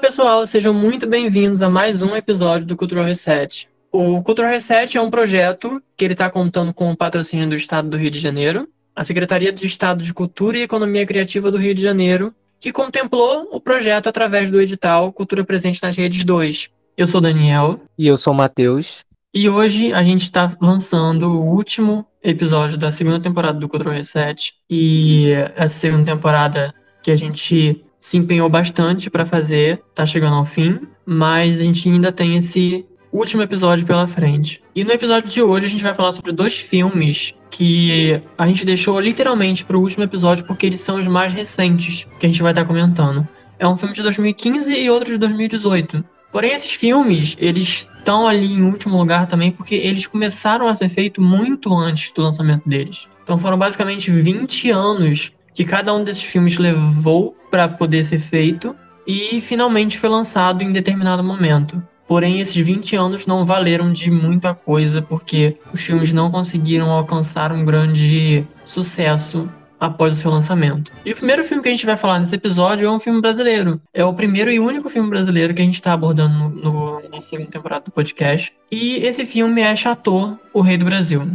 Pessoal, sejam muito bem-vindos a mais um episódio do Cultural Reset. O Cultural Reset é um projeto que ele está contando com o patrocínio do Estado do Rio de Janeiro, a Secretaria do Estado de Cultura e Economia Criativa do Rio de Janeiro, que contemplou o projeto através do edital Cultura Presente nas Redes 2. Eu sou Daniel. E eu sou Matheus. E hoje a gente está lançando o último episódio da segunda temporada do Cultural Reset. E essa segunda temporada que a gente se empenhou bastante para fazer, tá chegando ao fim, mas a gente ainda tem esse último episódio pela frente. E no episódio de hoje a gente vai falar sobre dois filmes que a gente deixou literalmente para o último episódio porque eles são os mais recentes que a gente vai estar tá comentando. É um filme de 2015 e outro de 2018. Porém, esses filmes, eles estão ali em último lugar também porque eles começaram a ser feitos muito antes do lançamento deles. Então foram basicamente 20 anos que cada um desses filmes levou para poder ser feito e finalmente foi lançado em determinado momento. Porém, esses 20 anos não valeram de muita coisa porque os filmes não conseguiram alcançar um grande sucesso após o seu lançamento. E o primeiro filme que a gente vai falar nesse episódio é um filme brasileiro. É o primeiro e único filme brasileiro que a gente está abordando no, no, na segunda temporada do podcast. E esse filme é Chateau, o Rei do Brasil.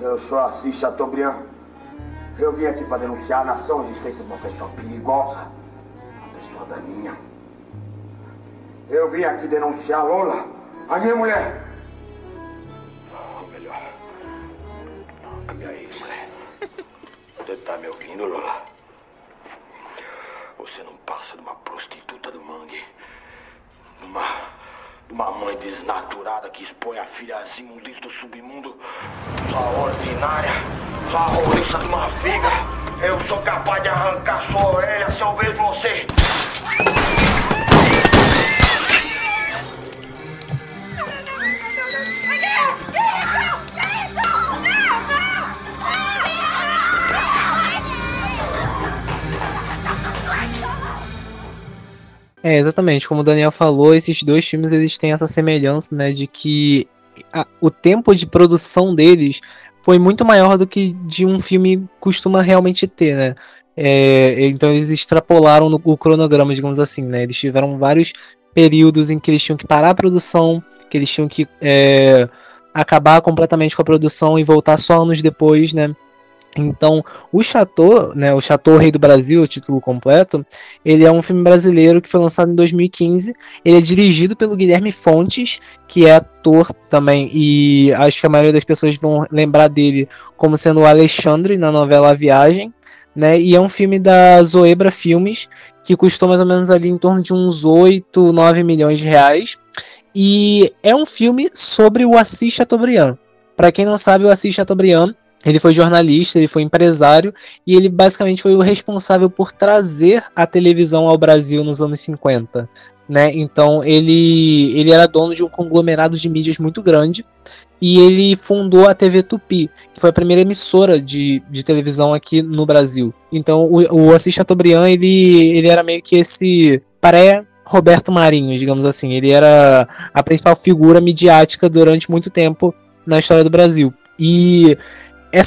Eu sou Assis Chateaubriand. Eu vim aqui para denunciar a nação existência de uma pessoa perigosa. Uma pessoa daninha. Eu vim aqui denunciar Lola, a minha mulher. Ou melhor, a minha ex-mulher. Você tá me ouvindo, Lola? Você não passa de uma prostituta do mangue. De uma, uma mãe desnaturada que expõe a filha às imundícias do submundo. Sua ordinária. Sua roliça de uma figa. Eu sou capaz de arrancar sua orelha se eu vejo você. É, exatamente. Como o Daniel falou, esses dois filmes eles têm essa semelhança, né, de que a, o tempo de produção deles foi muito maior do que de um filme costuma realmente ter, né? É, então eles extrapolaram no, o cronograma, digamos assim, né? Eles tiveram vários períodos em que eles tinham que parar a produção, que eles tinham que é, acabar completamente com a produção e voltar só anos depois, né? Então, o Chateau, né, o Chateau Rei do Brasil, o título completo, ele é um filme brasileiro que foi lançado em 2015. Ele é dirigido pelo Guilherme Fontes, que é ator também, e acho que a maioria das pessoas vão lembrar dele como sendo o Alexandre na novela A Viagem. Né? E é um filme da Zoebra Filmes, que custou mais ou menos ali em torno de uns 8, 9 milhões de reais. E é um filme sobre o Assis Chateaubriand. Para quem não sabe, o Assis Chateaubriand ele foi jornalista, ele foi empresário e ele basicamente foi o responsável por trazer a televisão ao Brasil nos anos 50. Né? Então ele, ele era dono de um conglomerado de mídias muito grande e ele fundou a TV Tupi, que foi a primeira emissora de, de televisão aqui no Brasil. Então o, o Assis Chateaubriand ele, ele era meio que esse pré Roberto Marinho, digamos assim. Ele era a principal figura midiática durante muito tempo na história do Brasil. E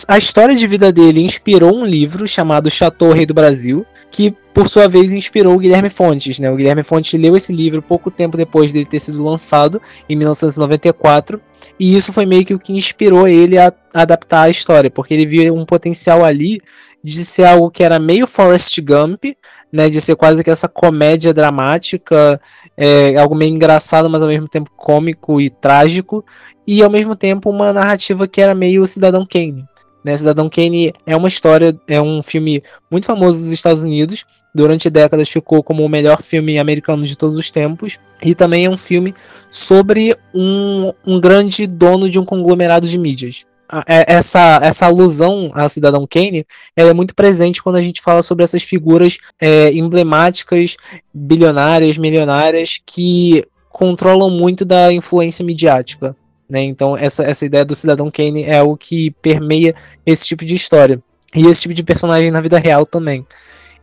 a história de vida dele inspirou um livro chamado Chateau Rei do Brasil, que por sua vez inspirou o Guilherme Fontes. Né? O Guilherme Fontes leu esse livro pouco tempo depois dele ter sido lançado, em 1994, e isso foi meio que o que inspirou ele a adaptar a história, porque ele via um potencial ali de ser algo que era meio Forrest Gump, né, de ser quase que essa comédia dramática, é, algo meio engraçado, mas ao mesmo tempo cômico e trágico, e ao mesmo tempo uma narrativa que era meio Cidadão Kane. Né? Cidadão Kane é uma história, é um filme muito famoso dos Estados Unidos, durante décadas ficou como o melhor filme americano de todos os tempos, e também é um filme sobre um, um grande dono de um conglomerado de mídias. É, essa, essa alusão a Cidadão Kane é muito presente quando a gente fala sobre essas figuras é, emblemáticas, bilionárias, milionárias, que controlam muito da influência midiática. Né? Então, essa, essa ideia do Cidadão Kane é o que permeia esse tipo de história. E esse tipo de personagem na vida real também.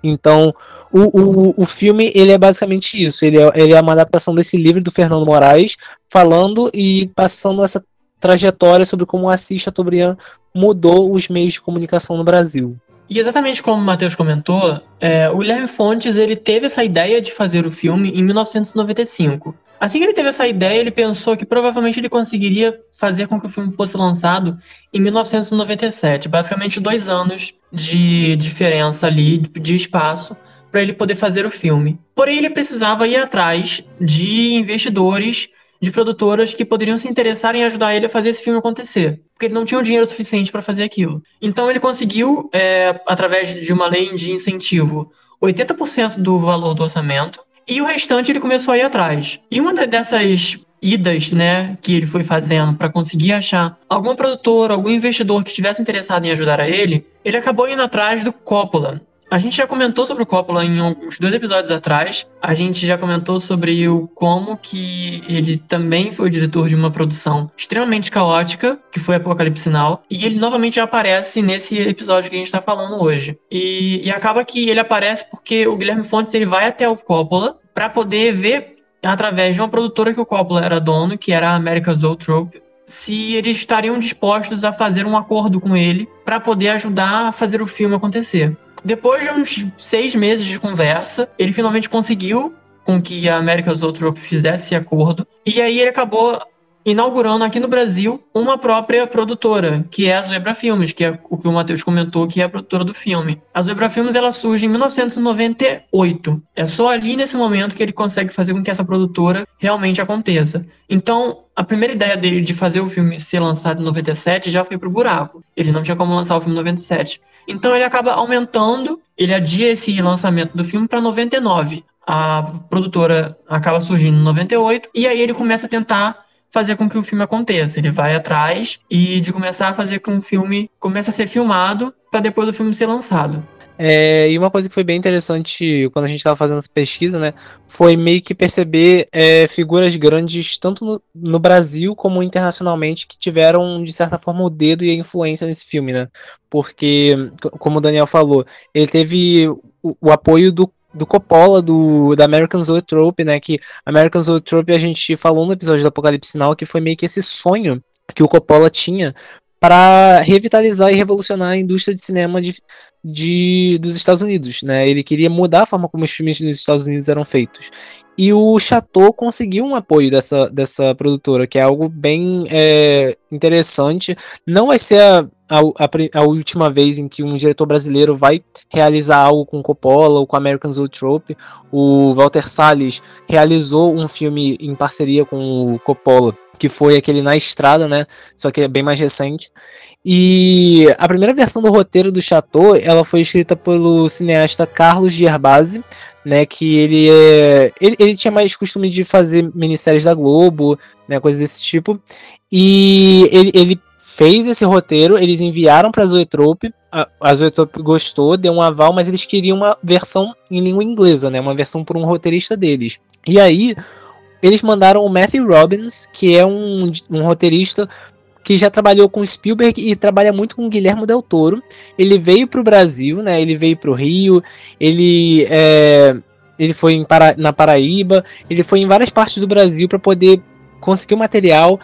Então, o, o, o filme ele é basicamente isso. Ele é, ele é uma adaptação desse livro do Fernando Moraes, falando e passando essa trajetória sobre como o Assis Chateaubriand mudou os meios de comunicação no Brasil. E exatamente como o Matheus comentou, é, o Guilherme Fontes ele teve essa ideia de fazer o filme em 1995. Assim que ele teve essa ideia, ele pensou que provavelmente ele conseguiria fazer com que o filme fosse lançado em 1997, basicamente dois anos de diferença ali de espaço para ele poder fazer o filme. Porém, ele precisava ir atrás de investidores de produtoras que poderiam se interessar em ajudar ele a fazer esse filme acontecer. Porque ele não tinha o dinheiro suficiente para fazer aquilo. Então ele conseguiu, é, através de uma lei de incentivo, 80% do valor do orçamento. E o restante ele começou a ir atrás. E uma dessas idas, né, que ele foi fazendo para conseguir achar alguma produtora, algum investidor que estivesse interessado em ajudar a ele, ele acabou indo atrás do Coppola, a gente já comentou sobre o Coppola em uns dois episódios atrás. A gente já comentou sobre o como que ele também foi o diretor de uma produção extremamente caótica, que foi Apocalipse Now, e ele novamente aparece nesse episódio que a gente está falando hoje. E, e acaba que ele aparece porque o Guilherme Fontes ele vai até o Coppola para poder ver através de uma produtora que o Coppola era dono, que era a American Zoetrope, se eles estariam dispostos a fazer um acordo com ele para poder ajudar a fazer o filme acontecer. Depois de uns seis meses de conversa, ele finalmente conseguiu com que a American Zoetrope fizesse esse acordo. E aí ele acabou inaugurando aqui no Brasil uma própria produtora, que é a Zebra Filmes, que é o que o Matheus comentou, que é a produtora do filme. A Zebra Filmes ela surge em 1998. É só ali nesse momento que ele consegue fazer com que essa produtora realmente aconteça. Então, a primeira ideia dele de fazer o filme ser lançado em 97 já foi pro buraco. Ele não tinha como lançar o filme em 97. Então ele acaba aumentando, ele adia esse lançamento do filme para 99. A produtora acaba surgindo em 98 e aí ele começa a tentar fazer com que o filme aconteça. Ele vai atrás e de começar a fazer com que o filme comece a ser filmado para depois do filme ser lançado. É, e uma coisa que foi bem interessante quando a gente estava fazendo essa pesquisa, né, foi meio que perceber é, figuras grandes, tanto no, no, Brasil como internacionalmente, que tiveram, de certa forma, o dedo e a influência nesse filme, né? Porque, como o Daniel falou, ele teve o, o apoio do do Coppola, do, da American Zoetrope, né? Que American Zoetrope a gente falou no episódio do Apocalipse Now que foi meio que esse sonho que o Coppola tinha para revitalizar e revolucionar a indústria de cinema de, de, dos Estados Unidos, né? Ele queria mudar a forma como os filmes nos Estados Unidos eram feitos. E o Chateau conseguiu um apoio dessa, dessa produtora, que é algo bem é, interessante. Não vai ser a, a, a, última vez em que um diretor brasileiro vai realizar algo com Coppola ou com American Zoetrope. O Walter Salles realizou um filme em parceria com o Coppola, que foi aquele Na Estrada, né? Só que é bem mais recente. E a primeira versão do roteiro do Chateau, ela foi escrita pelo cineasta Carlos Gerbasi, né, que ele é ele, ele tinha mais costume de fazer minisséries da Globo, né, coisas desse tipo. E ele, ele fez esse roteiro, eles enviaram para a Zoetrope, a Zoetrope gostou, deu um aval, mas eles queriam uma versão em língua inglesa, né, uma versão por um roteirista deles. E aí eles mandaram o Matthew Robbins, que é um, um roteirista que já trabalhou com Spielberg e trabalha muito com Guilherme Del Toro. Ele veio para o Brasil, né? Ele veio para o Rio, ele é, ele foi Para, na Paraíba, ele foi em várias partes do Brasil para poder conseguir o material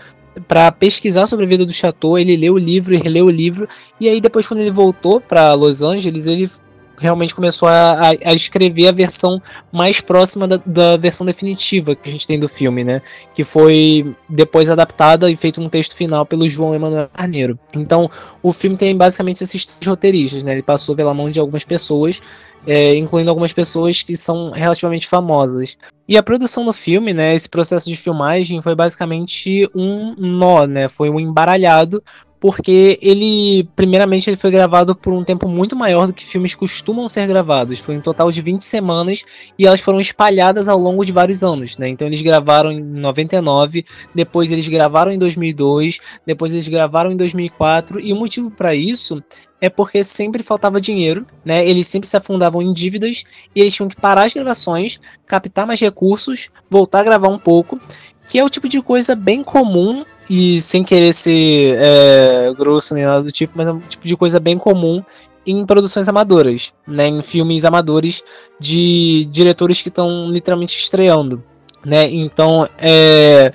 para pesquisar sobre a vida do Chateau. Ele leu o livro e releu o livro e aí depois quando ele voltou para Los Angeles ele realmente começou a, a, escrever a versão mais próxima da, da, versão definitiva que a gente tem do filme, né? Que foi depois adaptada e feito um texto final pelo João Emanuel Carneiro. Então, o filme tem basicamente esses três roteiristas, né? Ele passou pela mão de algumas pessoas, é, incluindo algumas pessoas que são relativamente famosas. E a produção do filme, né? Esse processo de filmagem foi basicamente um nó, né? Foi um embaralhado porque ele, primeiramente, ele foi gravado por um tempo muito maior do que filmes costumam ser gravados. Foi um total de 20 semanas e elas foram espalhadas ao longo de vários anos, né? Então eles gravaram em 99, depois eles gravaram em 2002, depois eles gravaram em 2004 e o motivo para isso é porque sempre faltava dinheiro, né? Eles sempre se afundavam em dívidas e eles tinham que parar as gravações, captar mais recursos, voltar a gravar um pouco, que é o tipo de coisa bem comum e sem querer ser é, grosso nem nada do tipo, mas é um tipo de coisa bem comum em produções amadoras, né, em filmes amadores de diretores que estão literalmente estreando, né? Então, é...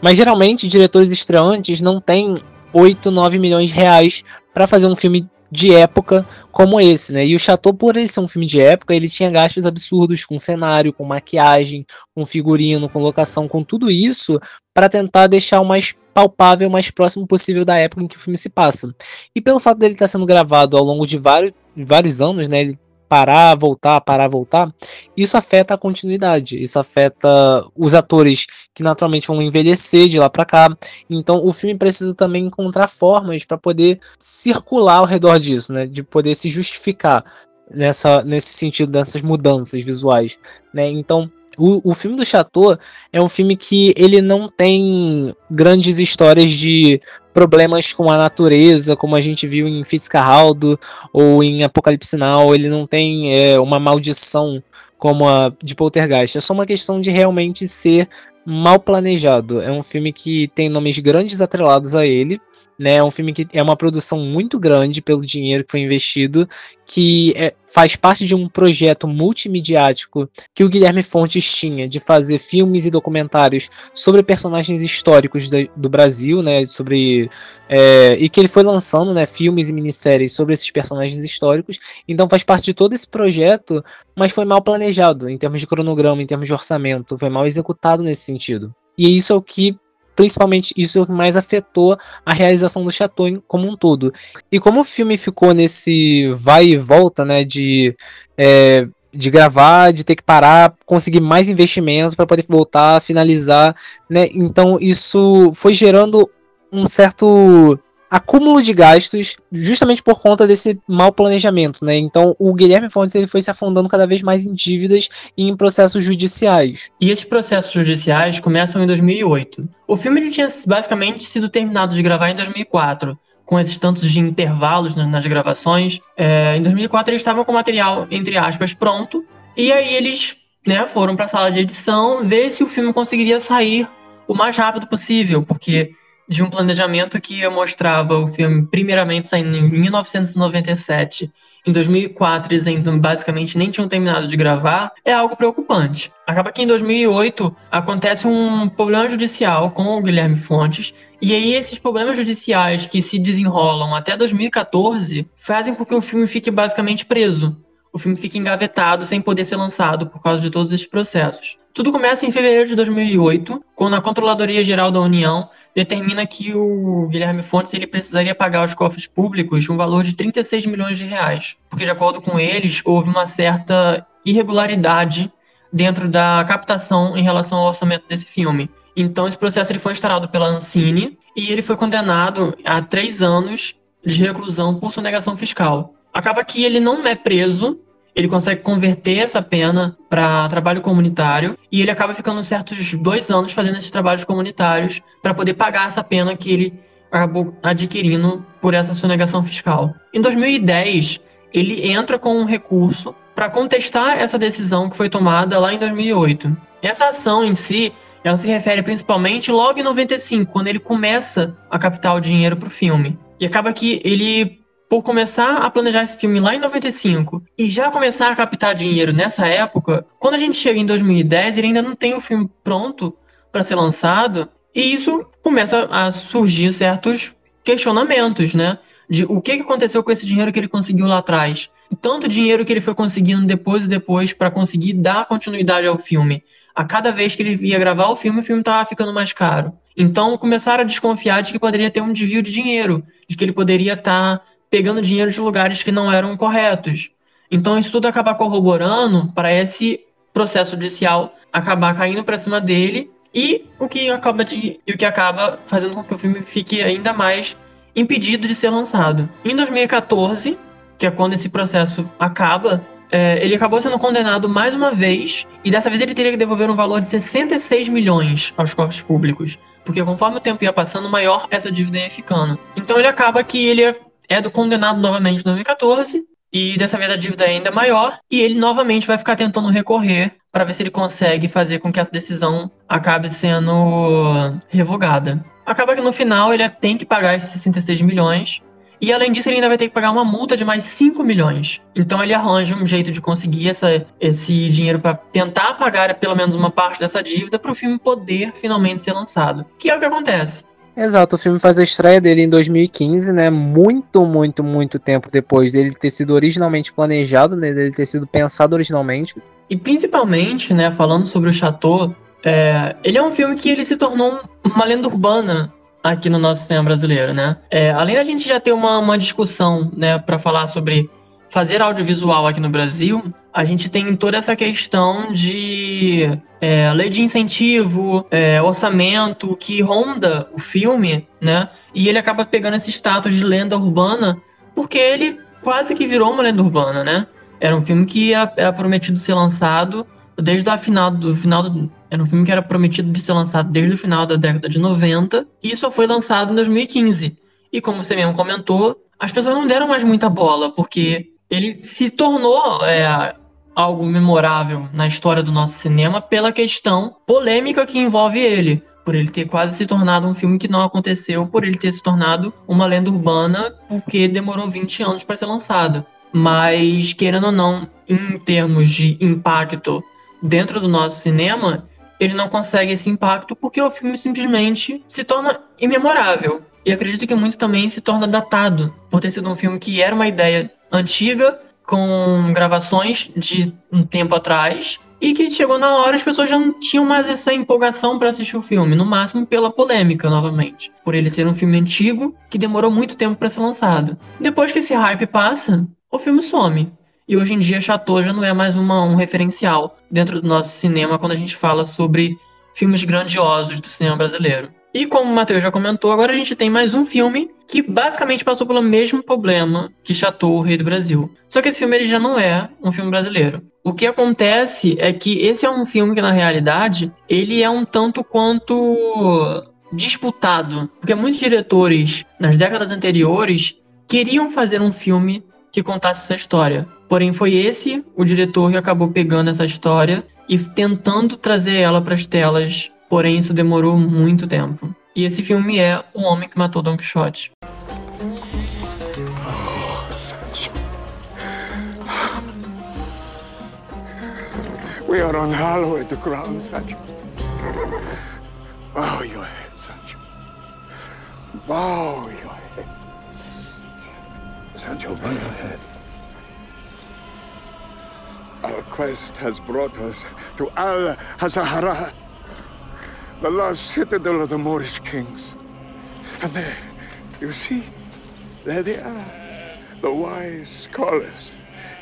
mas geralmente diretores estreantes não têm 8, 9 milhões de reais para fazer um filme de época como esse, né? E o Chateau, por ele ser um filme de época, ele tinha gastos absurdos com cenário, com maquiagem, com figurino, com locação, com tudo isso para tentar deixar o mais palpável, o mais próximo possível da época em que o filme se passa. E pelo fato dele estar sendo gravado ao longo de vários, vários anos, né? Ele parar, voltar, parar, voltar, isso afeta a continuidade, isso afeta os atores que naturalmente vão envelhecer de lá para cá. Então o filme precisa também encontrar formas para poder circular ao redor disso, né, de poder se justificar nessa nesse sentido dessas mudanças visuais, né? Então o, o filme do Chateau é um filme que ele não tem grandes histórias de problemas com a natureza, como a gente viu em Fitzcarraldo ou em Apocalipse Now. Ele não tem é, uma maldição como a de Poltergeist. É só uma questão de realmente ser mal planejado. É um filme que tem nomes grandes atrelados a ele, né? É um filme que é uma produção muito grande pelo dinheiro que foi investido, que é, faz parte de um projeto multimediático que o Guilherme Fontes tinha de fazer filmes e documentários sobre personagens históricos do Brasil, né? Sobre é, e que ele foi lançando, né? Filmes e minisséries sobre esses personagens históricos. Então faz parte de todo esse projeto, mas foi mal planejado em termos de cronograma, em termos de orçamento, foi mal executado nesse sentido. E isso é o que principalmente isso é o que mais afetou a realização do Chateau como um todo. E como o filme ficou nesse vai e volta, né, de é, de gravar, de ter que parar, conseguir mais investimento para poder voltar, finalizar, né? Então isso foi gerando um certo acúmulo de gastos justamente por conta desse mau planejamento, né? Então o Guilherme Fontes ele foi se afundando cada vez mais em dívidas e em processos judiciais. E esses processos judiciais começam em 2008. O filme ele tinha basicamente sido terminado de gravar em 2004 com esses tantos de intervalos nas gravações. É, em 2004 eles estavam com o material, entre aspas, pronto. E aí eles né, foram para a sala de edição ver se o filme conseguiria sair o mais rápido possível, porque de um planejamento que mostrava o filme primeiramente saindo em 1997. Em 2004 eles ainda basicamente nem tinham terminado de gravar, é algo preocupante. Acaba que em 2008 acontece um problema judicial com o Guilherme Fontes, e aí esses problemas judiciais que se desenrolam até 2014 fazem com que o filme fique basicamente preso. O filme fica engavetado sem poder ser lançado por causa de todos esses processos. Tudo começa em fevereiro de 2008, quando a Controladoria Geral da União determina que o Guilherme Fontes ele precisaria pagar aos cofres públicos um valor de 36 milhões de reais, porque de acordo com eles houve uma certa irregularidade dentro da captação em relação ao orçamento desse filme. Então esse processo ele foi instaurado pela Ancine e ele foi condenado a três anos de reclusão por sonegação fiscal. Acaba que ele não é preso ele consegue converter essa pena para trabalho comunitário e ele acaba ficando certos dois anos fazendo esses trabalhos comunitários para poder pagar essa pena que ele acabou adquirindo por essa sonegação fiscal. Em 2010, ele entra com um recurso para contestar essa decisão que foi tomada lá em 2008. Essa ação em si, ela se refere principalmente logo em 95, quando ele começa a captar o dinheiro para o filme. E acaba que ele por começar a planejar esse filme lá em 95 e já começar a captar dinheiro nessa época, quando a gente chega em 2010, ele ainda não tem o filme pronto para ser lançado, e isso começa a surgir certos questionamentos, né? De o que aconteceu com esse dinheiro que ele conseguiu lá atrás. tanto dinheiro que ele foi conseguindo depois e depois para conseguir dar continuidade ao filme. A cada vez que ele ia gravar o filme, o filme estava ficando mais caro. Então começaram a desconfiar de que poderia ter um desvio de dinheiro, de que ele poderia estar tá pegando dinheiro de lugares que não eram corretos. Então isso tudo acaba corroborando para esse processo judicial acabar caindo para cima dele e o que acaba de, o que acaba fazendo com que o filme fique ainda mais impedido de ser lançado. Em 2014, que é quando esse processo acaba, é, ele acabou sendo condenado mais uma vez, e dessa vez ele teria que devolver um valor de 66 milhões aos corpos públicos. Porque conforme o tempo ia passando, maior essa dívida ia ficando. Então ele acaba que ele é, é do condenado novamente em 2014, e dessa vez a dívida é ainda maior, e ele novamente vai ficar tentando recorrer para ver se ele consegue fazer com que essa decisão acabe sendo revogada. Acaba que no final ele tem que pagar esses 66 milhões, e além disso, ele ainda vai ter que pagar uma multa de mais 5 milhões. Então ele arranja um jeito de conseguir essa, esse dinheiro para tentar pagar pelo menos uma parte dessa dívida para o filme poder finalmente ser lançado. Que é o que acontece. Exato, o filme faz a estreia dele em 2015, né? Muito, muito, muito tempo depois dele ter sido originalmente planejado, né? Dele ter sido pensado originalmente. E principalmente, né, falando sobre o Chateau, é, ele é um filme que ele se tornou uma lenda urbana aqui no nosso cinema brasileiro, né? É, além da gente já ter uma, uma discussão, né, para falar sobre fazer audiovisual aqui no Brasil, a gente tem toda essa questão de é, lei de incentivo, é, orçamento que ronda o filme, né? E ele acaba pegando esse status de lenda urbana porque ele quase que virou uma lenda urbana, né? Era um filme que era, era prometido ser lançado desde o final do final do, era um filme que era prometido de ser lançado desde o final da década de 90 e só foi lançado em 2015. E como você mesmo comentou, as pessoas não deram mais muita bola, porque ele se tornou é, algo memorável na história do nosso cinema pela questão polêmica que envolve ele. Por ele ter quase se tornado um filme que não aconteceu, por ele ter se tornado uma lenda urbana, porque demorou 20 anos para ser lançado. Mas, querendo ou não, em termos de impacto dentro do nosso cinema, ele não consegue esse impacto porque o filme simplesmente se torna imemorável. E acredito que muito também se torna datado, por ter sido um filme que era uma ideia antiga, com gravações de um tempo atrás, e que chegou na hora as pessoas já não tinham mais essa empolgação para assistir o filme, no máximo pela polêmica novamente, por ele ser um filme antigo que demorou muito tempo para ser lançado. Depois que esse hype passa, o filme some. E hoje em dia, Chateau já não é mais uma, um referencial dentro do nosso cinema quando a gente fala sobre filmes grandiosos do cinema brasileiro. E como o Matheus já comentou, agora a gente tem mais um filme que basicamente passou pelo mesmo problema que Chateau, o Rei do Brasil. Só que esse filme ele já não é um filme brasileiro. O que acontece é que esse é um filme que, na realidade, ele é um tanto quanto disputado. Porque muitos diretores, nas décadas anteriores, queriam fazer um filme que contasse essa história. Porém, foi esse o diretor que acabou pegando essa história e tentando trazer ela para as telas. Porém, isso demorou muito tempo. E esse filme é O Homem que Matou Don Quixote. We are on hallowed ground, Sancho. Bow your head, Sancho. Bow your Sancho, bow your head. Our quest has brought us to Al Hazahara, the lost citadel of the Moorish kings. And there, you see, there they are, the wise scholars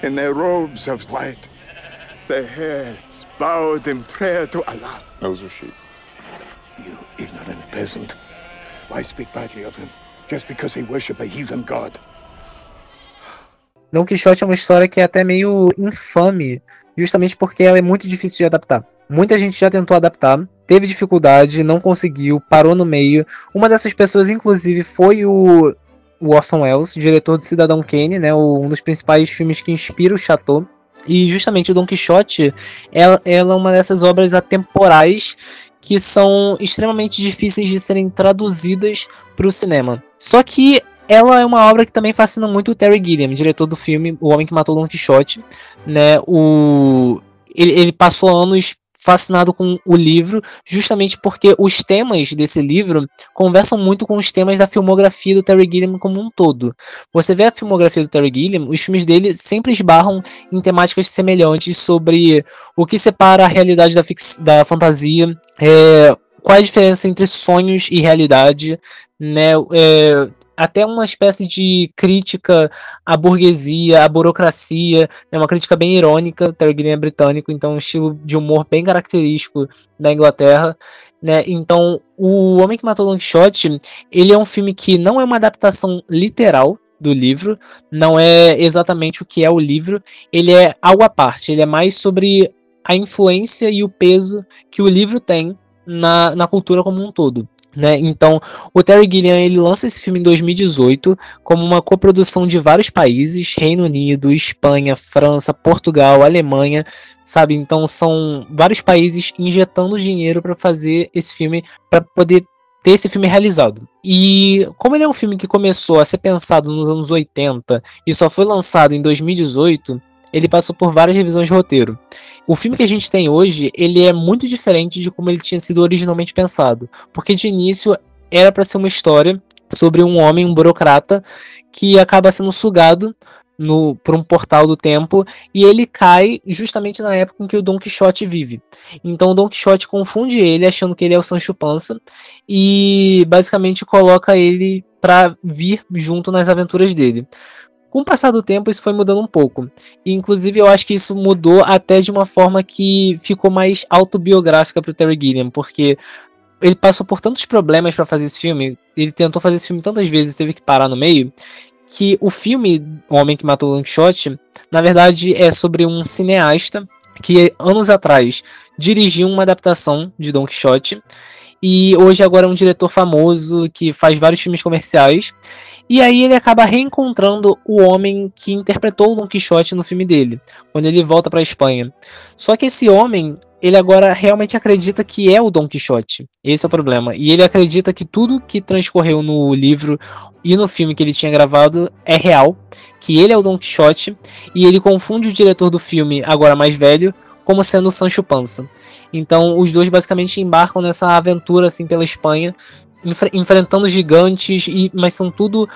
in their robes of white, their heads bowed in prayer to Allah. Those are sheep. You ignorant peasant. Why speak badly of him just because they worship a heathen god? Don Quixote é uma história que é até meio infame, justamente porque ela é muito difícil de adaptar. Muita gente já tentou adaptar, teve dificuldade, não conseguiu, parou no meio. Uma dessas pessoas, inclusive, foi o, Orson Welles, diretor de Cidadão Kane, né, um dos principais filmes que inspira o Chateau. E justamente o Don Quixote, ela, ela é uma dessas obras atemporais que são extremamente difíceis de serem traduzidas para o cinema. Só que ela é uma obra que também fascina muito o Terry Gilliam, diretor do filme O Homem que Matou Don Quixote. Né? O... Ele, ele passou anos fascinado com o livro, justamente porque os temas desse livro conversam muito com os temas da filmografia do Terry Gilliam como um todo. Você vê a filmografia do Terry Gilliam, os filmes dele sempre esbarram em temáticas semelhantes sobre o que separa a realidade da, da fantasia, é, qual é a diferença entre sonhos e realidade, né? É, até uma espécie de crítica à burguesia, à burocracia, é uma crítica bem irônica, Terry é britânico, então um estilo de humor bem característico da Inglaterra, né? Então, O Homem que Matou Don Quixote, ele é um filme que não é uma adaptação literal do livro, não é exatamente o que é o livro, ele é algo à parte, ele é mais sobre a influência e o peso que o livro tem na, na cultura como um todo. Né? Então, o Terry Gilliam ele lança esse filme em 2018 como uma coprodução de vários países, Reino Unido, Espanha, França, Portugal, Alemanha, sabe? Então são vários países injetando dinheiro para fazer esse filme para poder ter esse filme realizado. E como ele é um filme que começou a ser pensado nos anos 80 e só foi lançado em 2018, ele passou por várias revisões de roteiro. O filme que a gente tem hoje, ele é muito diferente de como ele tinha sido originalmente pensado, porque de início era para ser uma história sobre um homem, um burocrata, que acaba sendo sugado no, por um portal do tempo e ele cai justamente na época em que o Don Quixote vive. Então o Don Quixote confunde ele achando que ele é o Sancho Panza e basicamente coloca ele para vir junto nas aventuras dele. Com o passar do tempo, isso foi mudando um pouco. E, inclusive, eu acho que isso mudou até de uma forma que ficou mais autobiográfica para o Terry Gilliam, porque ele passou por tantos problemas para fazer esse filme, ele tentou fazer esse filme tantas vezes, teve que parar no meio, que o filme O Homem que Matou Quixote, na verdade, é sobre um cineasta que anos atrás dirigiu uma adaptação de Don Quixote e hoje agora é um diretor famoso que faz vários filmes comerciais e aí ele acaba reencontrando o homem que interpretou o Don Quixote no filme dele, quando ele volta para a Espanha. Só que esse homem, ele agora realmente acredita que é o Don Quixote. Esse é o problema. E ele acredita que tudo que transcorreu no livro e no filme que ele tinha gravado é real, que ele é o Don Quixote, e ele confunde o diretor do filme, agora mais velho, como sendo o Sancho Panza. Então, os dois basicamente embarcam nessa aventura assim pela Espanha, enfre enfrentando gigantes, e, mas são tudo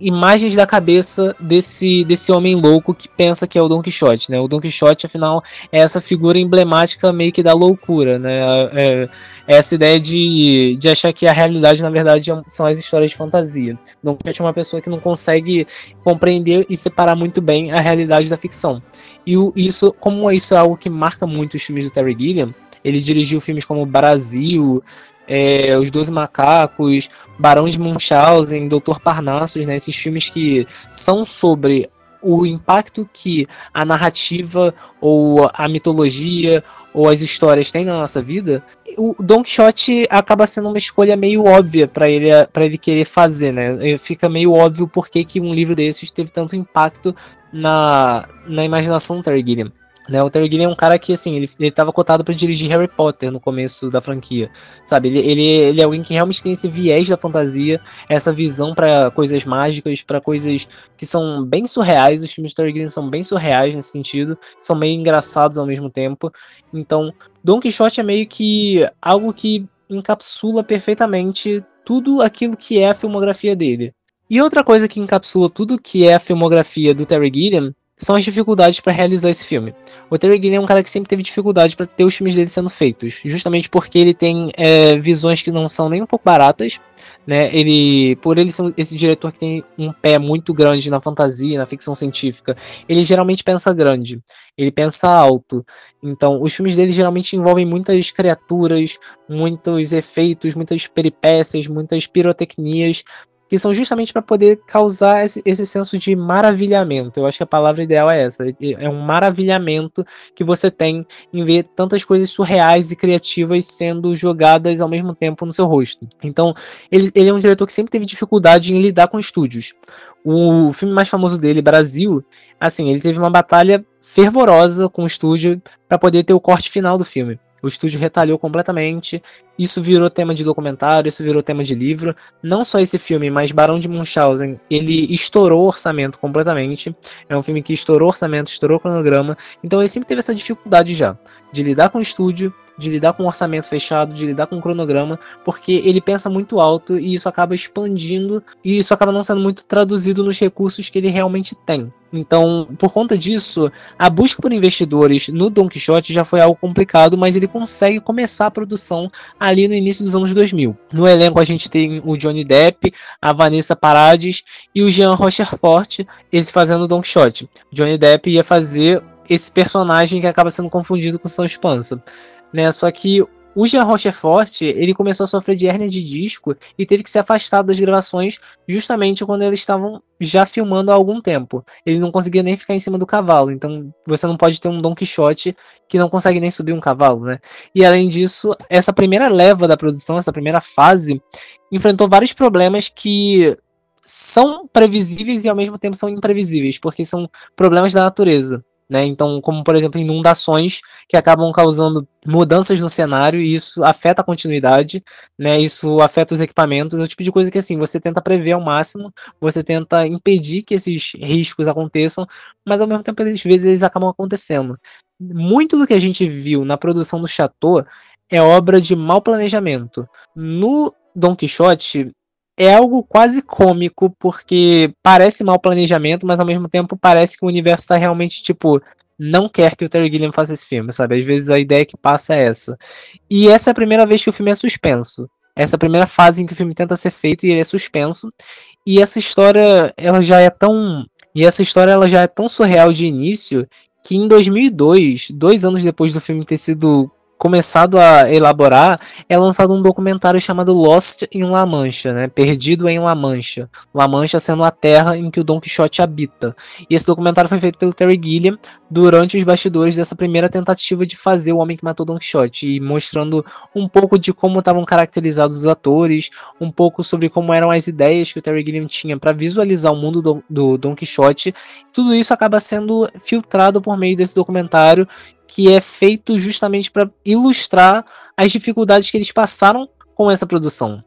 imagens da cabeça desse, desse homem louco que pensa que é o Don Quixote, né? O Don Quixote, afinal, é essa figura emblemática meio que da loucura, né? É, é essa ideia de, de achar que a realidade, na verdade, é são as histórias de fantasia. Don Quixote é uma pessoa que não consegue compreender e separar muito bem a realidade da ficção. E o, isso, como isso é algo que marca muito os filmes do Terry Gilliam, ele dirigiu filmes como Brasil, é, Os Doze Macacos, Barão de Munchausen, Doutor Parnassus, né, esses filmes que são sobre o impacto que a narrativa ou a mitologia ou as histórias têm na nossa vida, o Don Quixote acaba sendo uma escolha meio óbvia para ele para ele querer fazer, né? Fica meio óbvio por que um livro desses teve tanto impacto na, na imaginação do Terry Gilliam. Né, o Terry Gilliam é um cara que, assim, ele, ele tava cotado para dirigir Harry Potter no começo da franquia, sabe? Ele, ele, ele é alguém que realmente tem esse viés da fantasia, essa visão para coisas mágicas, para coisas que são bem surreais. Os filmes do Terry Gilliam são bem surreais nesse sentido, são meio engraçados ao mesmo tempo. Então, Don Quixote é meio que algo que encapsula perfeitamente tudo aquilo que é a filmografia dele. E outra coisa que encapsula tudo que é a filmografia do Terry Gilliam são as dificuldades para realizar esse filme. O Terry Gilliam é um cara que sempre teve dificuldade para ter os filmes dele sendo feitos, justamente porque ele tem é, visões que não são nem um pouco baratas, né? Ele, por ele ser esse diretor que tem um pé muito grande na fantasia, na ficção científica, ele geralmente pensa grande, ele pensa alto. Então, os filmes dele geralmente envolvem muitas criaturas, muitos efeitos, muitas peripécias, muitas pirotecnias que são justamente para poder causar esse, esse, senso de maravilhamento. Eu acho que a palavra ideal é essa. É um maravilhamento que você tem em ver tantas coisas surreais e criativas sendo jogadas ao mesmo tempo no seu rosto. Então, ele, ele é um diretor que sempre teve dificuldade em lidar com estúdios. O filme mais famoso dele, Brasil, assim, ele teve uma batalha fervorosa com o estúdio para poder ter o corte final do filme. O estúdio retalhou completamente. Isso virou tema de documentário, isso virou tema de livro. Não só esse filme, mas Barão de Munchausen, ele estourou o orçamento completamente. É um filme que estourou orçamento, estourou cronograma. Então ele sempre teve essa dificuldade já de lidar com o estúdio de lidar com um orçamento fechado, de lidar com um cronograma, porque ele pensa muito alto e isso acaba expandindo e isso acaba não sendo muito traduzido nos recursos que ele realmente tem. Então, por conta disso, a busca por investidores no Don Quixote já foi algo complicado, mas ele consegue começar a produção ali no início dos anos 2000. No elenco a gente tem o Johnny Depp, a Vanessa Paradis e o Jean Rochefort, esse fazendo Don Quixote. Johnny Depp ia fazer esse personagem que acaba sendo confundido com São Espansa. Né? Só que o Jean Rochefort, ele começou a sofrer de hérnia de disco e teve que se afastar das gravações justamente quando eles estavam já filmando há algum tempo. Ele não conseguia nem ficar em cima do cavalo, então você não pode ter um Don Quixote que não consegue nem subir um cavalo, né? E além disso, essa primeira leva da produção, essa primeira fase, enfrentou vários problemas que são previsíveis e ao mesmo tempo são imprevisíveis, porque são problemas da natureza. Né? Então, como por exemplo, inundações que acabam causando mudanças no cenário e isso afeta a continuidade, né? Isso afeta os equipamentos, é o tipo de coisa que assim, você tenta prever ao máximo, você tenta impedir que esses riscos aconteçam, mas ao mesmo tempo às vezes eles acabam acontecendo. Muito do que a gente viu na produção do Chateau é obra de mau planejamento. No Don Quixote, é algo quase cômico, porque parece mau planejamento, mas ao mesmo tempo parece que o universo está realmente, tipo, não quer que o Terry Gilliam faça esse filme, sabe? Às vezes a ideia que passa é essa. E essa é a primeira vez que o filme é suspenso. Essa é a primeira fase em que o filme tenta ser feito e ele é suspenso. E essa história, ela já é tão. E essa história ela já é tão surreal de início que em 2002, dois anos depois do filme ter sido começado a elaborar, é lançado um documentário chamado Lost em La Mancha, né? Perdido em La Mancha. La Mancha sendo a terra em que o Don Quixote habita. E esse documentário foi feito pelo Terry Gilliam durante os bastidores dessa primeira tentativa de fazer o Homem que Matou Don Quixote, e mostrando um pouco de como estavam caracterizados os atores, um pouco sobre como eram as ideias que o Terry Gilliam tinha para visualizar o mundo do, do Don Quixote. Tudo isso acaba sendo filtrado por meio desse documentário que é feito justamente para ilustrar as dificuldades que eles passaram com essa produção.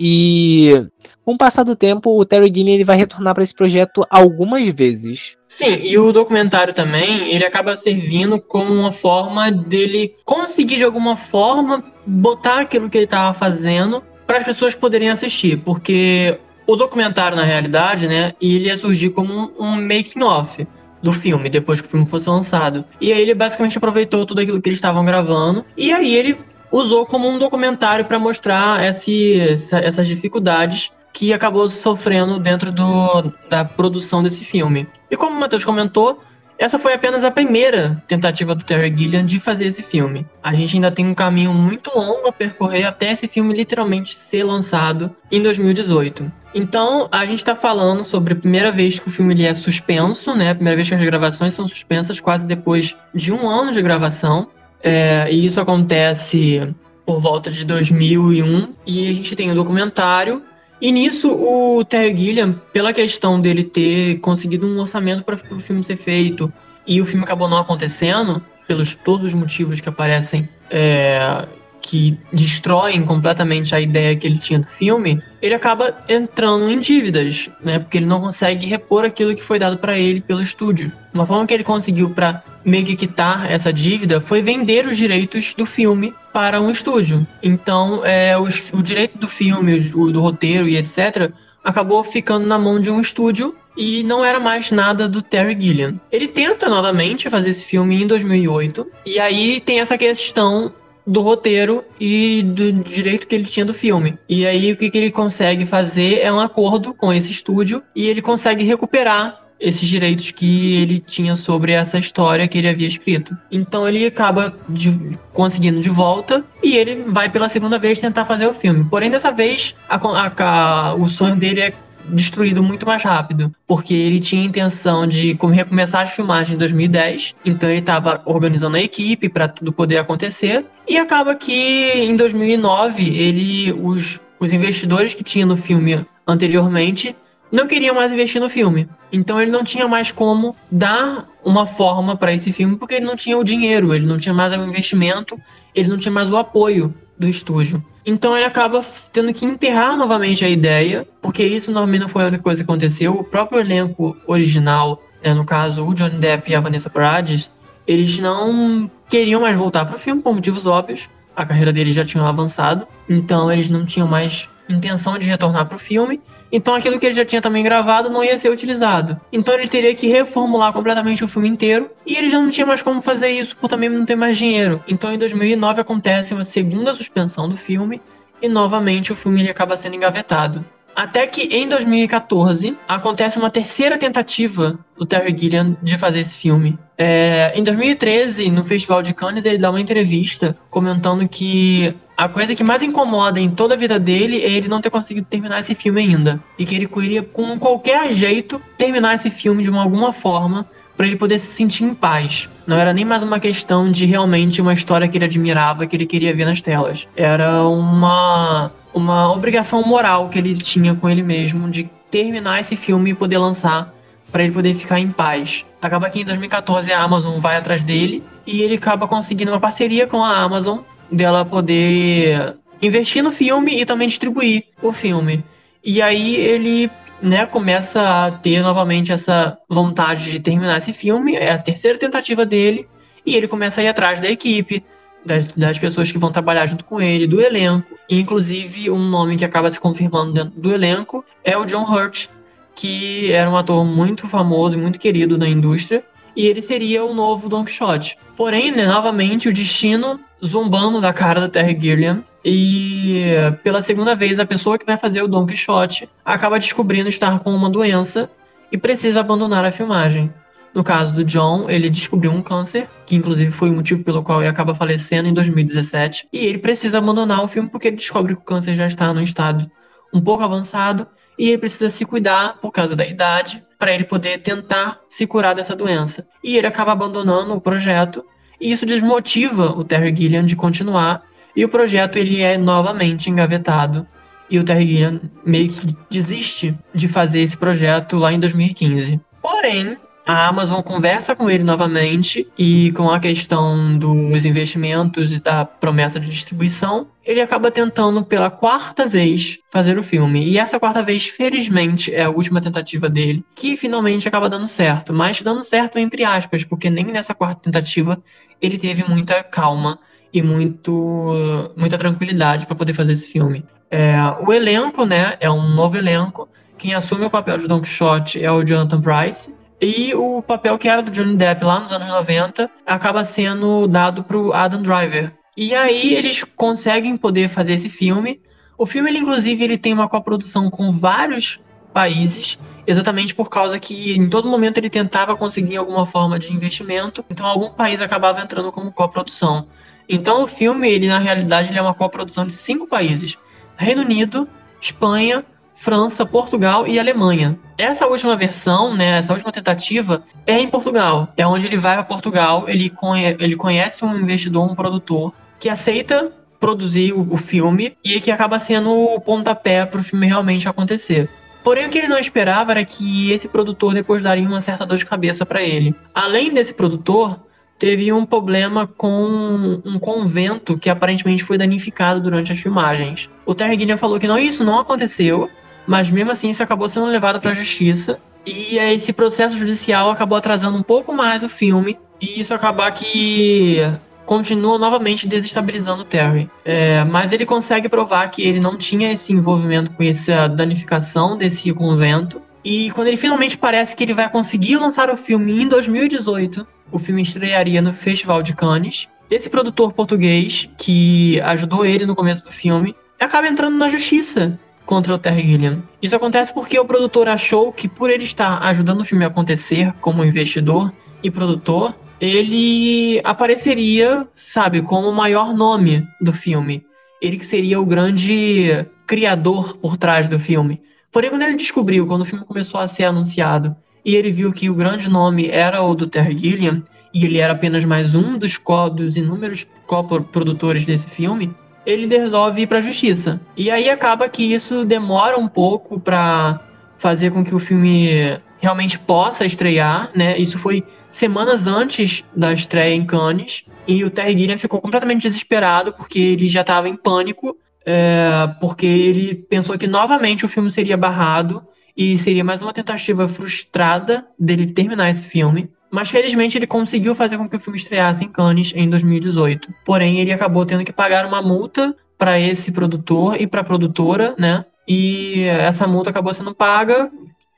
E com o passar do tempo, o Terry Gilliam ele vai retornar para esse projeto algumas vezes. Sim, e o documentário também, ele acaba servindo como uma forma dele conseguir de alguma forma botar aquilo que ele estava fazendo para as pessoas poderem assistir, porque o documentário na realidade, né, ele ia surgir como um, um making off do filme, depois que o filme fosse lançado. E aí ele basicamente aproveitou tudo aquilo que eles estavam gravando, e aí ele usou como um documentário para mostrar esse, essas dificuldades que acabou sofrendo dentro do, da produção desse filme. E como o Matheus comentou, essa foi apenas a primeira tentativa do Terry Gilliam de fazer esse filme. A gente ainda tem um caminho muito longo a percorrer até esse filme literalmente ser lançado em 2018. Então, a gente está falando sobre a primeira vez que o filme ele é suspenso, né? A primeira vez que as gravações são suspensas quase depois de um ano de gravação. É, e isso acontece por volta de 2001. E a gente tem o um documentário e nisso, o Terry Gilliam, pela questão dele ter conseguido um orçamento para o filme ser feito e o filme acabou não acontecendo, pelos todos os motivos que aparecem é, que destroem completamente a ideia que ele tinha do filme, ele acaba entrando em dívidas, né? Porque ele não consegue repor aquilo que foi dado para ele pelo estúdio. Uma forma que ele conseguiu para meio que quitar essa dívida foi vender os direitos do filme para um estúdio. Então, é, os, o direito do filme, o, do roteiro e etc., acabou ficando na mão de um estúdio e não era mais nada do Terry Gilliam. Ele tenta novamente fazer esse filme em 2008 e aí tem essa questão do roteiro e do direito que ele tinha do filme. E aí o que, que ele consegue fazer é um acordo com esse estúdio e ele consegue recuperar esses direitos que ele tinha sobre essa história que ele havia escrito. Então ele acaba de, conseguindo de volta e ele vai pela segunda vez tentar fazer o filme. Porém, dessa vez, a, a, a, o sonho dele é destruído muito mais rápido, porque ele tinha a intenção de recomeçar as filmagens em 2010, então ele estava organizando a equipe para tudo poder acontecer, e acaba que em 2009 ele os, os investidores que tinha no filme anteriormente não queriam mais investir no filme. Então ele não tinha mais como dar uma forma para esse filme porque ele não tinha o dinheiro, ele não tinha mais o investimento, ele não tinha mais o apoio do estúdio. Então ele acaba tendo que enterrar novamente a ideia, porque isso normalmente não foi a única coisa que aconteceu. O próprio elenco original, né, no caso o Johnny Depp e a Vanessa Paradis, eles não queriam mais voltar pro filme por motivos óbvios. A carreira deles já tinha avançado, então eles não tinham mais intenção de retornar pro filme. Então aquilo que ele já tinha também gravado não ia ser utilizado. Então ele teria que reformular completamente o filme inteiro. E ele já não tinha mais como fazer isso por também não ter mais dinheiro. Então em 2009 acontece uma segunda suspensão do filme. E novamente o filme acaba sendo engavetado. Até que em 2014 acontece uma terceira tentativa do Terry Gilliam de fazer esse filme. É, em 2013, no Festival de Cannes, ele dá uma entrevista comentando que a coisa que mais incomoda em toda a vida dele é ele não ter conseguido terminar esse filme ainda. E que ele queria, com qualquer jeito, terminar esse filme de uma, alguma forma para ele poder se sentir em paz. Não era nem mais uma questão de realmente uma história que ele admirava, que ele queria ver nas telas. Era uma uma obrigação moral que ele tinha com ele mesmo de terminar esse filme e poder lançar para ele poder ficar em paz. Acaba que em 2014 a Amazon vai atrás dele e ele acaba conseguindo uma parceria com a Amazon dela poder investir no filme e também distribuir o filme. E aí ele, né, começa a ter novamente essa vontade de terminar esse filme, é a terceira tentativa dele, e ele começa a ir atrás da equipe, das, das, pessoas que vão trabalhar junto com ele, do elenco. E, inclusive, um nome que acaba se confirmando dentro do elenco é o John Hurt, que era um ator muito famoso e muito querido na indústria. E ele seria o novo Don Quixote. Porém, né, novamente, o destino zombando da cara do Terry Gilliam. E pela segunda vez, a pessoa que vai fazer o Don Quixote acaba descobrindo estar com uma doença e precisa abandonar a filmagem. No caso do John, ele descobriu um câncer, que inclusive foi o motivo pelo qual ele acaba falecendo em 2017, e ele precisa abandonar o filme porque ele descobre que o câncer já está no estado um pouco avançado e ele precisa se cuidar por causa da idade para ele poder tentar se curar dessa doença. E ele acaba abandonando o projeto e isso desmotiva o Terry Gilliam de continuar e o projeto ele é novamente engavetado e o Terry Gilliam meio que desiste de fazer esse projeto lá em 2015. Porém, a Amazon conversa com ele novamente e com a questão dos investimentos e da promessa de distribuição, ele acaba tentando pela quarta vez fazer o filme. E essa quarta vez, felizmente, é a última tentativa dele, que finalmente acaba dando certo, mas dando certo entre aspas, porque nem nessa quarta tentativa ele teve muita calma e muito muita tranquilidade para poder fazer esse filme. É, o elenco, né, é um novo elenco. Quem assume o papel de Don Quixote é o Jonathan Price e o papel que era do Johnny Depp lá nos anos 90 acaba sendo dado pro Adam Driver. E aí eles conseguem poder fazer esse filme. O filme, ele, inclusive, ele tem uma coprodução com vários países, exatamente por causa que em todo momento ele tentava conseguir alguma forma de investimento, então algum país acabava entrando como coprodução. Então o filme, ele na realidade, ele é uma coprodução de cinco países: Reino Unido, Espanha, França, Portugal e Alemanha. Essa última versão, né, essa última tentativa é em Portugal. É onde ele vai para Portugal, ele, conhe ele conhece um investidor, um produtor, que aceita produzir o, o filme e que acaba sendo o pontapé para o filme realmente acontecer. Porém, o que ele não esperava era que esse produtor depois daria uma certa dor de cabeça para ele. Além desse produtor, teve um problema com um convento que aparentemente foi danificado durante as filmagens. O Terry Gilliam falou que não, isso não aconteceu, mas mesmo assim isso acabou sendo levado para a justiça e esse processo judicial acabou atrasando um pouco mais o filme e isso acaba que continua novamente desestabilizando o Terry. É, mas ele consegue provar que ele não tinha esse envolvimento com essa danificação desse convento. E quando ele finalmente parece que ele vai conseguir lançar o filme em 2018, o filme estrearia no Festival de Cannes. Esse produtor português, que ajudou ele no começo do filme, acaba entrando na justiça contra o Terry Gilliam. Isso acontece porque o produtor achou que por ele estar ajudando o filme a acontecer como investidor e produtor, ele apareceria, sabe, como o maior nome do filme. Ele que seria o grande criador por trás do filme. Porém, quando ele descobriu, quando o filme começou a ser anunciado, e ele viu que o grande nome era o do Terry Gilliam, e ele era apenas mais um dos, co dos inúmeros co-produtores desse filme, ele resolve ir para a justiça. E aí acaba que isso demora um pouco para fazer com que o filme realmente possa estrear, né? Isso foi semanas antes da estreia em Cannes e o Terry Gilliam ficou completamente desesperado porque ele já estava em pânico, é, porque ele pensou que novamente o filme seria barrado e seria mais uma tentativa frustrada dele terminar esse filme. Mas felizmente ele conseguiu fazer com que o filme estreasse em Cannes em 2018. Porém, ele acabou tendo que pagar uma multa para esse produtor e para a produtora, né? E essa multa acabou sendo paga,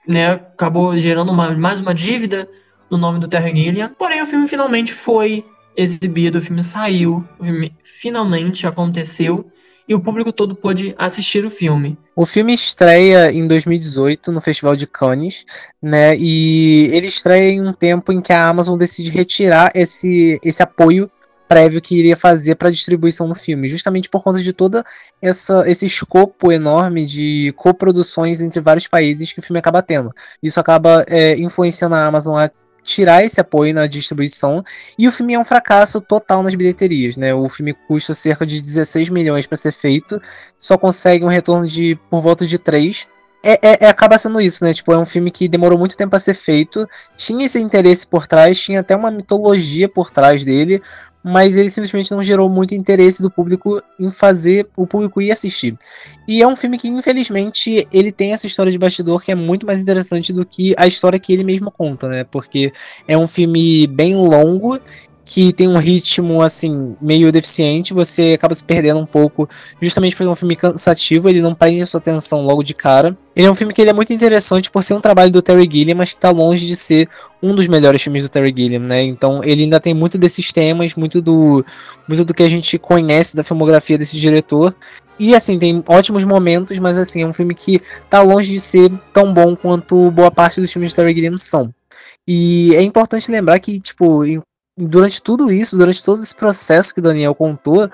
né? Acabou gerando uma, mais uma dívida no nome do Terry Gilliam. Porém, o filme finalmente foi exibido, o filme saiu, o filme finalmente aconteceu e o público todo pôde assistir o filme. O filme estreia em 2018 no Festival de Cannes, né? E ele estreia em um tempo em que a Amazon decide retirar esse, esse apoio prévio que iria fazer para a distribuição do filme, justamente por conta de todo esse escopo enorme de coproduções entre vários países que o filme acaba tendo. Isso acaba é, influenciando a Amazon a tirar esse apoio na distribuição. E o filme é um fracasso total nas bilheterias, né? O filme custa cerca de 16 milhões para ser feito, só consegue um retorno de por volta de 3. É, é, é, acaba sendo isso, né? Tipo, é um filme que demorou muito tempo a ser feito, tinha esse interesse por trás, tinha até uma mitologia por trás dele, mas ele simplesmente não gerou muito interesse do público em fazer o público ir assistir. E é um filme que, infelizmente, ele tem essa história de bastidor que é muito mais interessante do que a história que ele mesmo conta, né? Porque é um filme bem longo que tem um ritmo assim meio deficiente, você acaba se perdendo um pouco, justamente porque é um filme cansativo, ele não prende a sua atenção logo de cara. Ele é um filme que ele é muito interessante por ser um trabalho do Terry Gilliam, mas que está longe de ser um dos melhores filmes do Terry Gilliam, né? Então ele ainda tem muito desses temas, muito do muito do que a gente conhece da filmografia desse diretor. E assim, tem ótimos momentos, mas assim, é um filme que tá longe de ser tão bom quanto boa parte dos filmes do Terry Gilliam são. E é importante lembrar que, tipo, durante tudo isso, durante todo esse processo que o Daniel contou,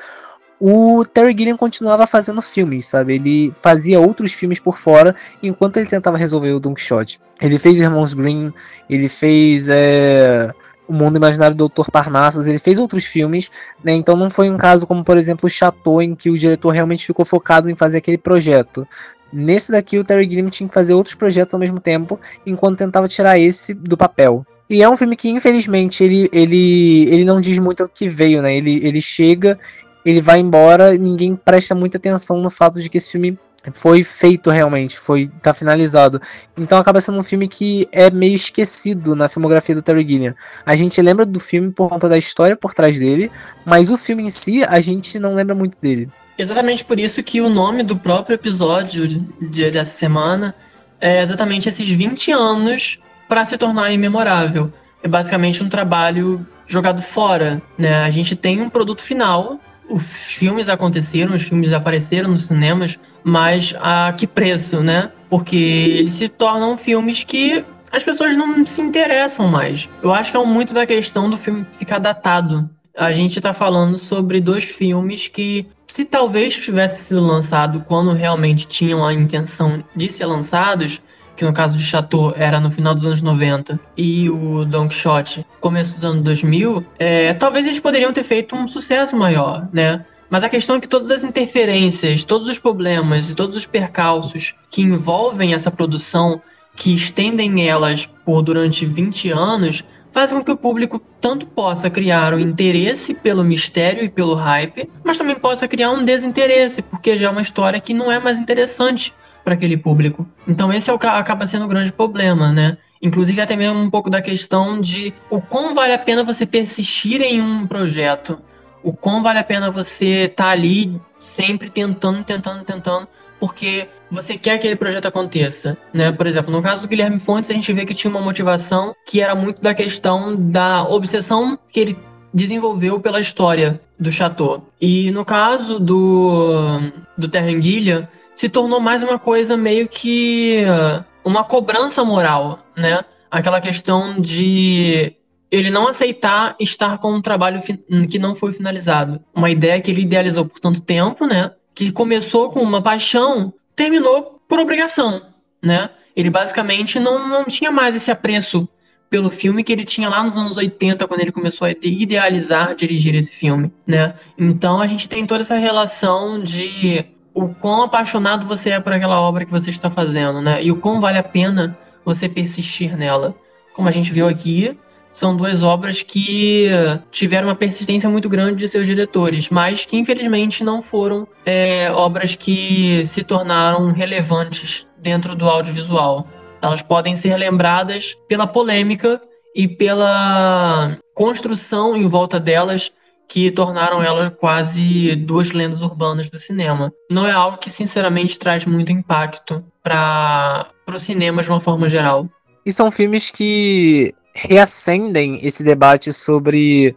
o Terry Gilliam continuava fazendo filmes, sabe? Ele fazia outros filmes por fora enquanto ele tentava resolver o Don Quixote. Ele fez Irmãos Green, ele fez é, O Mundo Imaginário do Dr. Parnassus, ele fez outros filmes, né? Então não foi um caso como, por exemplo, o Chateau, em que o diretor realmente ficou focado em fazer aquele projeto. Nesse daqui, o Terry Gilliam tinha que fazer outros projetos ao mesmo tempo, enquanto tentava tirar esse do papel. E é um filme que, infelizmente, ele, ele, ele não diz muito o que veio, né? Ele, ele chega, ele vai embora, ninguém presta muita atenção no fato de que esse filme foi feito realmente, foi tá finalizado. Então acaba sendo um filme que é meio esquecido na filmografia do Terry Gilliam. A gente lembra do filme por conta da história por trás dele, mas o filme em si a gente não lembra muito dele. Exatamente por isso que o nome do próprio episódio de, dessa semana é exatamente esses 20 anos para se tornar imemorável. É basicamente um trabalho jogado fora, né? A gente tem um produto final, os filmes aconteceram, os filmes apareceram nos cinemas, mas a que preço, né? Porque eles se tornam filmes que as pessoas não se interessam mais. Eu acho que é muito da questão do filme ficar datado. A gente tá falando sobre dois filmes que, se talvez tivesse sido lançado quando realmente tinham a intenção de ser lançados, que no caso de Chateau era no final dos anos 90, e o Don Quixote começo dos anos 2000, é, talvez eles poderiam ter feito um sucesso maior, né? Mas a questão é que todas as interferências, todos os problemas e todos os percalços que envolvem essa produção, que estendem elas por durante 20 anos, fazem com que o público tanto possa criar um interesse pelo mistério e pelo hype, mas também possa criar um desinteresse, porque já é uma história que não é mais interessante para aquele público. Então esse é o que acaba sendo o grande problema, né? Inclusive até mesmo um pouco da questão de o quão vale a pena você persistir em um projeto, o quão vale a pena você estar tá ali sempre tentando, tentando, tentando, porque você quer que aquele projeto aconteça, né? Por exemplo, no caso do Guilherme Fontes, a gente vê que tinha uma motivação que era muito da questão da obsessão que ele desenvolveu pela história do Chateau. E no caso do do Terranguilha, se tornou mais uma coisa meio que uh, uma cobrança moral, né? Aquela questão de ele não aceitar estar com um trabalho que não foi finalizado. Uma ideia que ele idealizou por tanto tempo, né? Que começou com uma paixão, terminou por obrigação, né? Ele basicamente não, não tinha mais esse apreço pelo filme que ele tinha lá nos anos 80, quando ele começou a idealizar dirigir esse filme, né? Então a gente tem toda essa relação de o quão apaixonado você é por aquela obra que você está fazendo, né? E o quão vale a pena você persistir nela. Como a gente viu aqui, são duas obras que tiveram uma persistência muito grande de seus diretores, mas que infelizmente não foram é, obras que se tornaram relevantes dentro do audiovisual. Elas podem ser lembradas pela polêmica e pela construção em volta delas que tornaram ela quase duas lendas urbanas do cinema. Não é algo que, sinceramente, traz muito impacto para o cinema de uma forma geral. E são filmes que reacendem esse debate sobre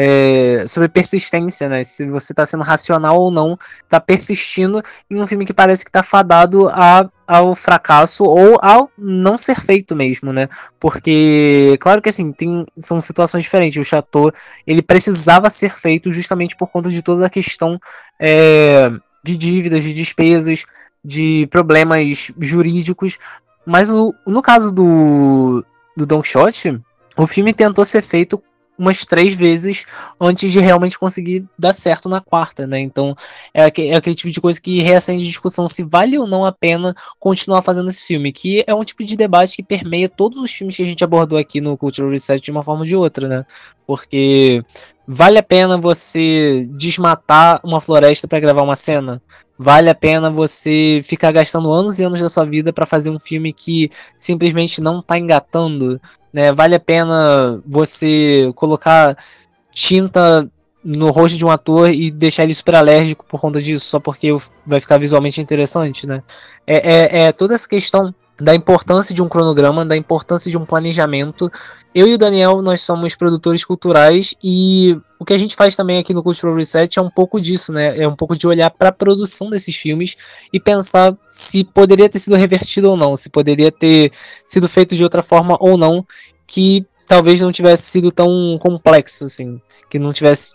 é, sobre persistência, né? Se você está sendo racional ou não, está persistindo em um filme que parece que está fadado a, ao fracasso ou ao não ser feito mesmo, né? Porque, claro que assim, tem, são situações diferentes. O Chateau, ele precisava ser feito justamente por conta de toda a questão é, de dívidas, de despesas, de problemas jurídicos. Mas o, no caso do, do Don Shot, o filme tentou ser feito umas três vezes antes de realmente conseguir dar certo na quarta, né? Então é, aquele, é aquele tipo de coisa que reacende discussão se vale ou não a pena continuar fazendo esse filme, que é um tipo de debate que permeia todos os filmes que a gente abordou aqui no Cultural Reset de uma forma ou de outra, né? Porque vale a pena você desmatar uma floresta para gravar uma cena? Vale a pena você ficar gastando anos e anos da sua vida para fazer um filme que simplesmente não tá engatando? Né? Vale a pena você colocar tinta no rosto de um ator e deixar ele super alérgico por conta disso, só porque vai ficar visualmente interessante, né? É, é, é toda essa questão da importância de um cronograma, da importância de um planejamento. Eu e o Daniel, nós somos produtores culturais e o que a gente faz também aqui no Cultural Reset é um pouco disso, né? É um pouco de olhar para a produção desses filmes e pensar se poderia ter sido revertido ou não, se poderia ter sido feito de outra forma ou não, que talvez não tivesse sido tão complexo assim, que não tivesse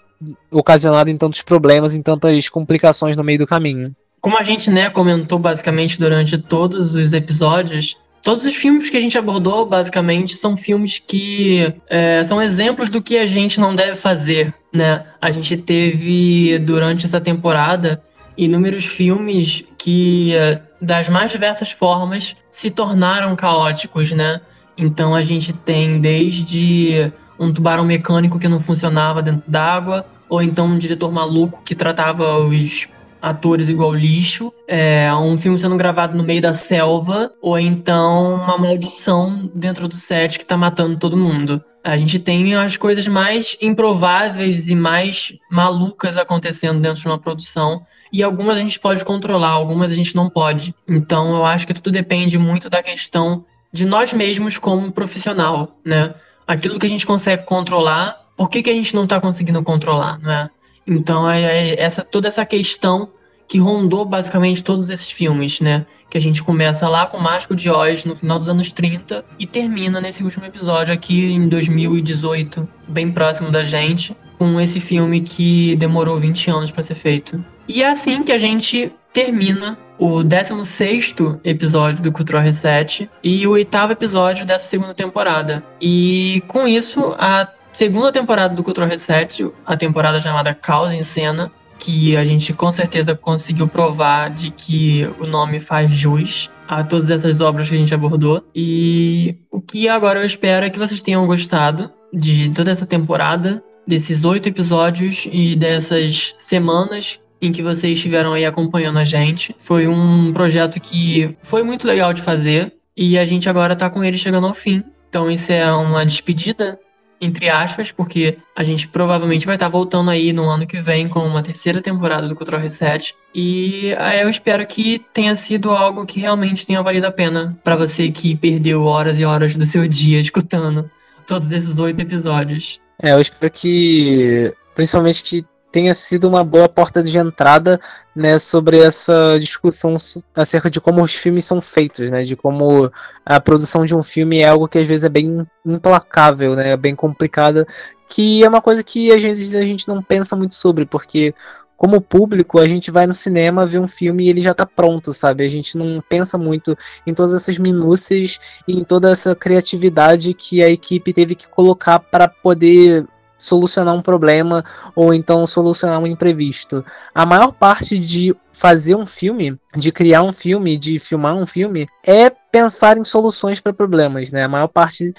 ocasionado em tantos problemas, em tantas complicações no meio do caminho. Como a gente, né, comentou basicamente durante todos os episódios, todos os filmes que a gente abordou, basicamente, são filmes que é, são exemplos do que a gente não deve fazer, né? A gente teve, durante essa temporada, inúmeros filmes que, é, das mais diversas formas, se tornaram caóticos, né? Então a gente tem desde um tubarão mecânico que não funcionava dentro d'água, ou então um diretor maluco que tratava os atores igual lixo, é, um filme sendo gravado no meio da selva, ou então uma maldição dentro do set que tá matando todo mundo. A gente tem as coisas mais improváveis e mais malucas acontecendo dentro de uma produção. E algumas a gente pode controlar, algumas a gente não pode. Então eu acho que tudo depende muito da questão de nós mesmos como profissional, né? Aquilo que a gente consegue controlar, por que, que a gente não está conseguindo controlar, né? Então é, é essa toda essa questão que rondou basicamente todos esses filmes, né? Que a gente começa lá com Mágico de Oz no final dos anos 30 e termina nesse último episódio aqui em 2018, bem próximo da gente, com esse filme que demorou 20 anos para ser feito. E é assim que a gente termina o 16 episódio do Cultural Reset e o oitavo episódio dessa segunda temporada. E com isso, a segunda temporada do Cultural Reset, a temporada chamada Causa em Cena, que a gente com certeza conseguiu provar de que o nome faz jus a todas essas obras que a gente abordou. E o que agora eu espero é que vocês tenham gostado de toda essa temporada, desses oito episódios e dessas semanas em que vocês estiveram aí acompanhando a gente. Foi um projeto que foi muito legal de fazer e a gente agora tá com ele chegando ao fim. Então isso é uma despedida entre aspas, porque a gente provavelmente vai estar voltando aí no ano que vem com uma terceira temporada do Control Reset. E eu espero que tenha sido algo que realmente tenha valido a pena para você que perdeu horas e horas do seu dia escutando todos esses oito episódios. É, eu espero que, principalmente que tenha sido uma boa porta de entrada né, sobre essa discussão acerca de como os filmes são feitos, né, de como a produção de um filme é algo que às vezes é bem implacável, né, bem complicada, que é uma coisa que às vezes a gente não pensa muito sobre, porque como público, a gente vai no cinema ver um filme e ele já está pronto, sabe? A gente não pensa muito em todas essas minúcias e em toda essa criatividade que a equipe teve que colocar para poder solucionar um problema ou então solucionar um imprevisto. A maior parte de fazer um filme, de criar um filme, de filmar um filme, é pensar em soluções para problemas, né? A maior parte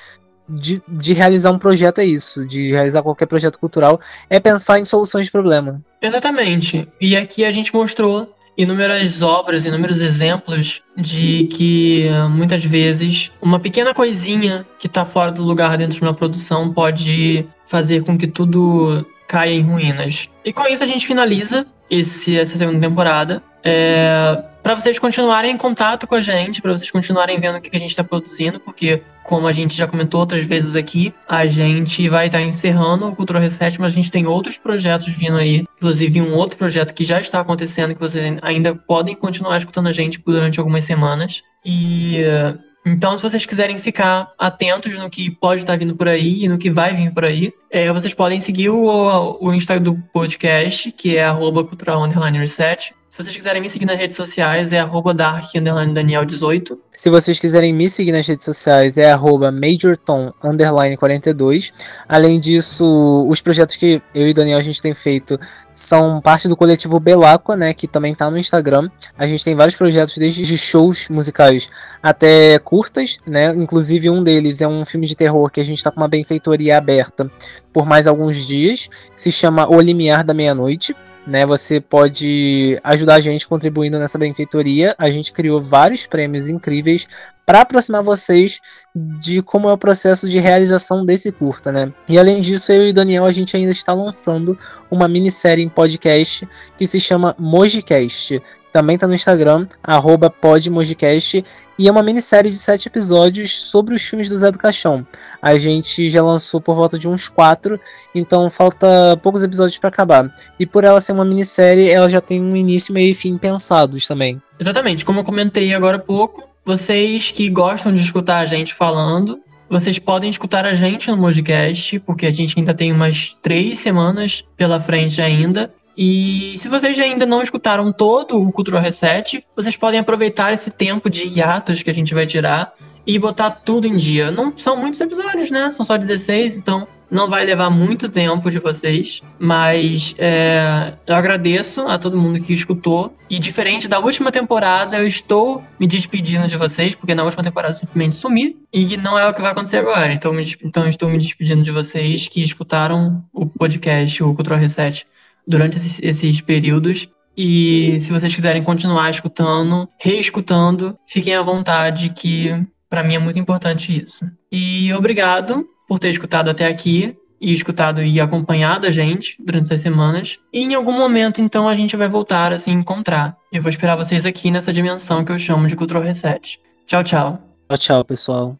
de, de realizar um projeto é isso, de realizar qualquer projeto cultural, é pensar em soluções de problema. Exatamente. E aqui a gente mostrou inúmeras obras, inúmeros exemplos de que muitas vezes uma pequena coisinha que está fora do lugar dentro de uma produção pode fazer com que tudo caia em ruínas. E com isso a gente finaliza esse, essa segunda temporada. É, para vocês continuarem em contato com a gente, para vocês continuarem vendo o que a gente está produzindo, porque, como a gente já comentou outras vezes aqui, a gente vai estar tá encerrando o Cultura Reset, mas a gente tem outros projetos vindo aí, inclusive um outro projeto que já está acontecendo, que vocês ainda podem continuar escutando a gente durante algumas semanas. E. Então, se vocês quiserem ficar atentos no que pode estar vindo por aí e no que vai vir por aí, é, vocês podem seguir o, o Instagram do podcast, que é arroba cultural reset. Se vocês quiserem me seguir nas redes sociais, é arroba dark_daniel18. Se vocês quiserem me seguir nas redes sociais, é arroba majortom_42. Além disso, os projetos que eu e Daniel a gente tem feito são parte do coletivo Belacqua, né, que também tá no Instagram. A gente tem vários projetos, desde shows musicais até curtas, né, inclusive um deles é um filme de terror que a gente tá com uma benfeitoria aberta por mais alguns dias, se chama O Limiar da Meia-Noite né? Você pode ajudar a gente contribuindo nessa benfeitoria. A gente criou vários prêmios incríveis para aproximar vocês de como é o processo de realização desse curta, né? E além disso, eu e o Daniel a gente ainda está lançando uma minissérie em podcast que se chama Mojicast. Também está no Instagram, podmojicast, e é uma minissérie de sete episódios sobre os filmes do Zé do Caixão. A gente já lançou por volta de uns quatro, então falta poucos episódios para acabar. E por ela ser uma minissérie, ela já tem um início, meio e fim pensados também. Exatamente, como eu comentei agora há pouco, vocês que gostam de escutar a gente falando, vocês podem escutar a gente no Mojicast, porque a gente ainda tem umas três semanas pela frente ainda. E se vocês ainda não escutaram todo o Cultural Reset, vocês podem aproveitar esse tempo de hiatos que a gente vai tirar e botar tudo em dia. Não são muitos episódios, né? São só 16, então não vai levar muito tempo de vocês. Mas é, eu agradeço a todo mundo que escutou. E diferente da última temporada, eu estou me despedindo de vocês, porque na última temporada eu simplesmente sumi. E não é o que vai acontecer agora. Então, então estou me despedindo de vocês que escutaram o podcast, o Cultural Reset durante esses, esses períodos. E se vocês quiserem continuar escutando, reescutando, fiquem à vontade, que para mim é muito importante isso. E obrigado por ter escutado até aqui e escutado e acompanhado a gente durante essas semanas. E em algum momento, então, a gente vai voltar a se encontrar. Eu vou esperar vocês aqui nessa dimensão que eu chamo de Cultural Reset. Tchau, tchau. Tchau, tchau, pessoal.